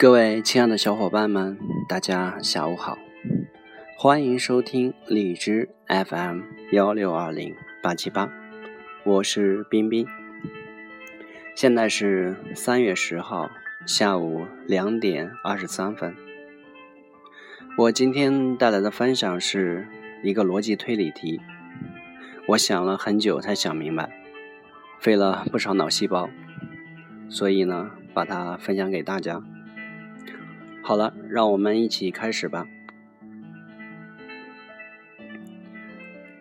各位亲爱的小伙伴们，大家下午好，欢迎收听荔枝 FM 幺六二零八七八，我是冰冰。现在是三月十号下午两点二十三分。我今天带来的分享是一个逻辑推理题，我想了很久才想明白，费了不少脑细胞，所以呢，把它分享给大家。好了，让我们一起开始吧。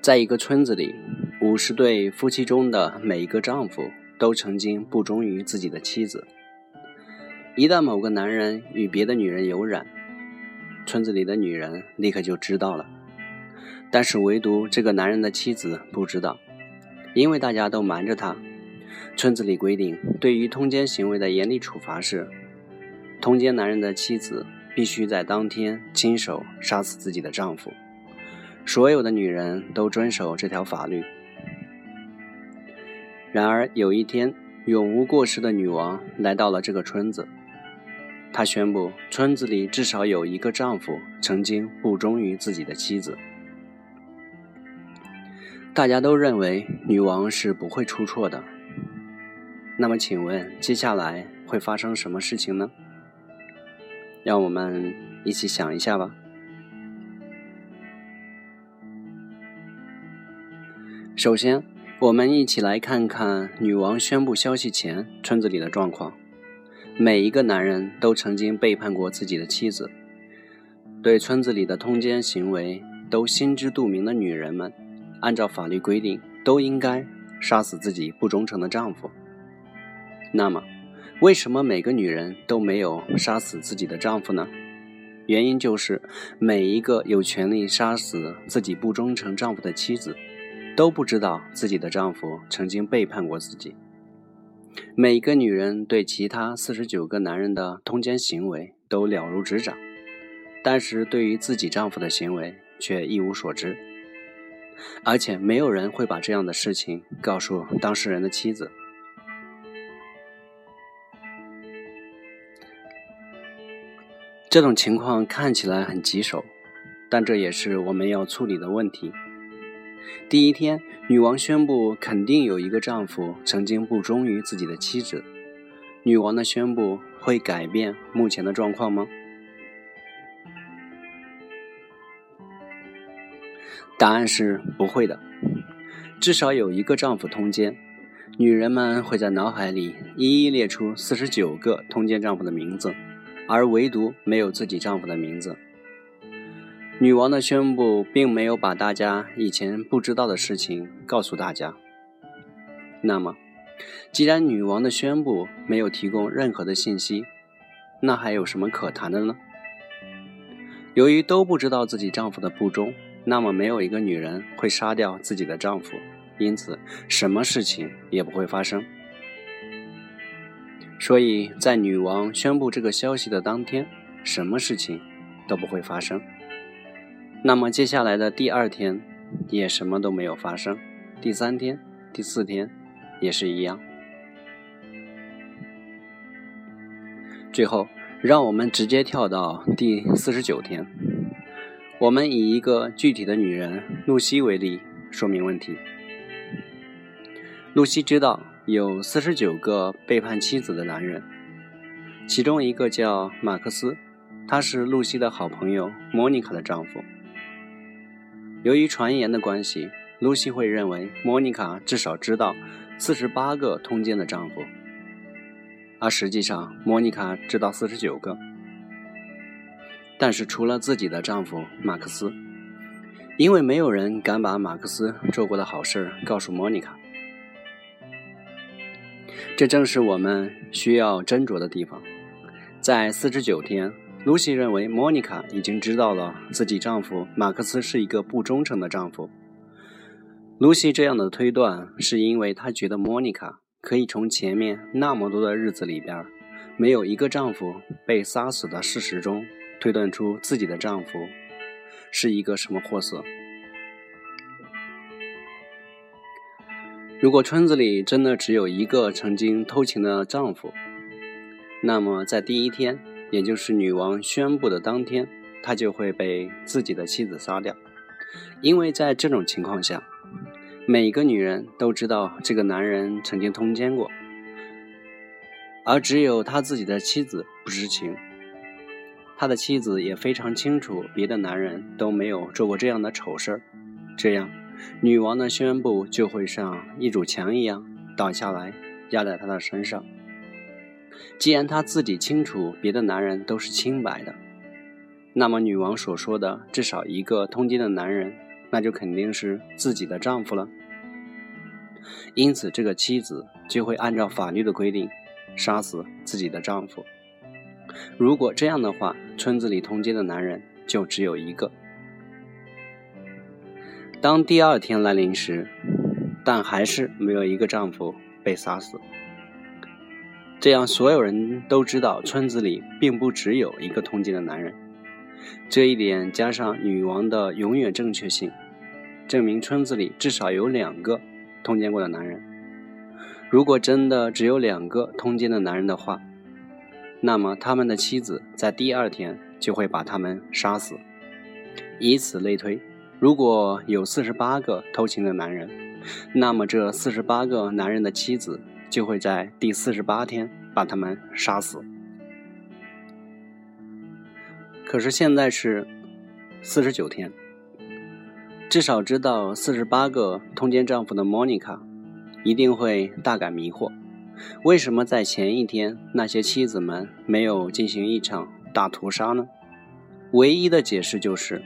在一个村子里，五十对夫妻中的每一个丈夫都曾经不忠于自己的妻子。一旦某个男人与别的女人有染，村子里的女人立刻就知道了。但是唯独这个男人的妻子不知道，因为大家都瞒着他。村子里规定，对于通奸行为的严厉处罚是。通奸男人的妻子必须在当天亲手杀死自己的丈夫。所有的女人都遵守这条法律。然而有一天，永无过失的女王来到了这个村子。她宣布，村子里至少有一个丈夫曾经不忠于自己的妻子。大家都认为女王是不会出错的。那么，请问接下来会发生什么事情呢？让我们一起想一下吧。首先，我们一起来看看女王宣布消息前村子里的状况。每一个男人都曾经背叛过自己的妻子。对村子里的通奸行为都心知肚明的女人们，按照法律规定，都应该杀死自己不忠诚的丈夫。那么，为什么每个女人都没有杀死自己的丈夫呢？原因就是每一个有权利杀死自己不忠诚丈夫的妻子，都不知道自己的丈夫曾经背叛过自己。每个女人对其他四十九个男人的通奸行为都了如指掌，但是对于自己丈夫的行为却一无所知，而且没有人会把这样的事情告诉当事人的妻子。这种情况看起来很棘手，但这也是我们要处理的问题。第一天，女王宣布肯定有一个丈夫曾经不忠于自己的妻子。女王的宣布会改变目前的状况吗？答案是不会的。至少有一个丈夫通奸，女人们会在脑海里一一列出四十九个通奸丈夫的名字。而唯独没有自己丈夫的名字。女王的宣布并没有把大家以前不知道的事情告诉大家。那么，既然女王的宣布没有提供任何的信息，那还有什么可谈的呢？由于都不知道自己丈夫的不忠，那么没有一个女人会杀掉自己的丈夫，因此什么事情也不会发生。所以在女王宣布这个消息的当天，什么事情都不会发生。那么接下来的第二天也什么都没有发生，第三天、第四天也是一样。最后，让我们直接跳到第四十九天，我们以一个具体的女人露西为例说明问题。露西知道。有四十九个背叛妻子的男人，其中一个叫马克思，他是露西的好朋友莫妮卡的丈夫。由于传言的关系，露西会认为莫妮卡至少知道四十八个通奸的丈夫，而实际上莫妮卡知道四十九个。但是除了自己的丈夫马克思，因为没有人敢把马克思做过的好事告诉莫妮卡。这正是我们需要斟酌的地方。在四十九天，露西认为莫妮卡已经知道了自己丈夫马克思是一个不忠诚的丈夫。露西这样的推断，是因为她觉得莫妮卡可以从前面那么多的日子里边，没有一个丈夫被杀死的事实中，推断出自己的丈夫是一个什么货色。如果村子里真的只有一个曾经偷情的丈夫，那么在第一天，也就是女王宣布的当天，他就会被自己的妻子杀掉，因为在这种情况下，每个女人都知道这个男人曾经通奸过，而只有他自己的妻子不知情。他的妻子也非常清楚，别的男人都没有做过这样的丑事儿，这样，女王的宣布就会像一堵墙一样倒下来，压在他的身上。既然他自己清楚别的男人都是清白的，那么女王所说的至少一个通奸的男人，那就肯定是自己的丈夫了。因此，这个妻子就会按照法律的规定，杀死自己的丈夫。如果这样的话，村子里通奸的男人就只有一个。当第二天来临时，但还是没有一个丈夫被杀死。这样，所有人都知道村子里并不只有一个通奸的男人。这一点加上女王的永远正确性，证明村子里至少有两个通奸过的男人。如果真的只有两个通奸的男人的话，那么他们的妻子在第二天就会把他们杀死。以此类推，如果有四十八个偷情的男人，那么这四十八个男人的妻子就会在第四十八天把他们杀死。可是现在是四十九天，至少知道四十八个通奸丈夫的莫妮卡一定会大感迷惑。为什么在前一天那些妻子们没有进行一场大屠杀呢？唯一的解释就是，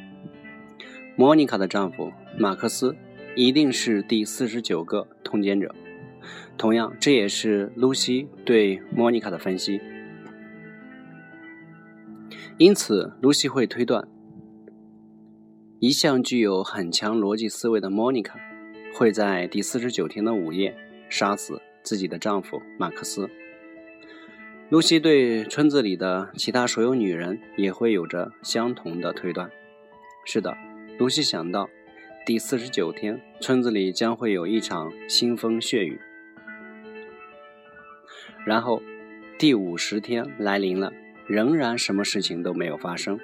莫妮卡的丈夫马克思一定是第四十九个通奸者。同样，这也是露西对莫妮卡的分析。因此，露西会推断，一向具有很强逻辑思维的莫妮卡会在第四十九天的午夜杀死。自己的丈夫马克思，露西对村子里的其他所有女人也会有着相同的推断。是的，露西想到第四十九天村子里将会有一场腥风血雨，然后第五十天来临了，仍然什么事情都没有发生。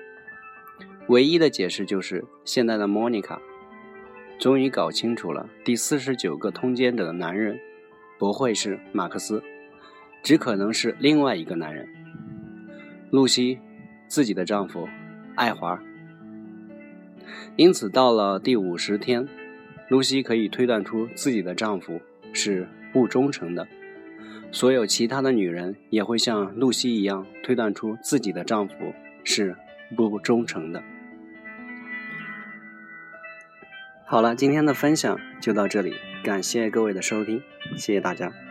唯一的解释就是现在的莫妮卡终于搞清楚了第四十九个通奸者的男人。不会是马克思，只可能是另外一个男人，露西自己的丈夫爱华。因此，到了第五十天，露西可以推断出自己的丈夫是不忠诚的。所有其他的女人也会像露西一样推断出自己的丈夫是不忠诚的。好了，今天的分享就到这里。感谢各位的收听，谢谢大家。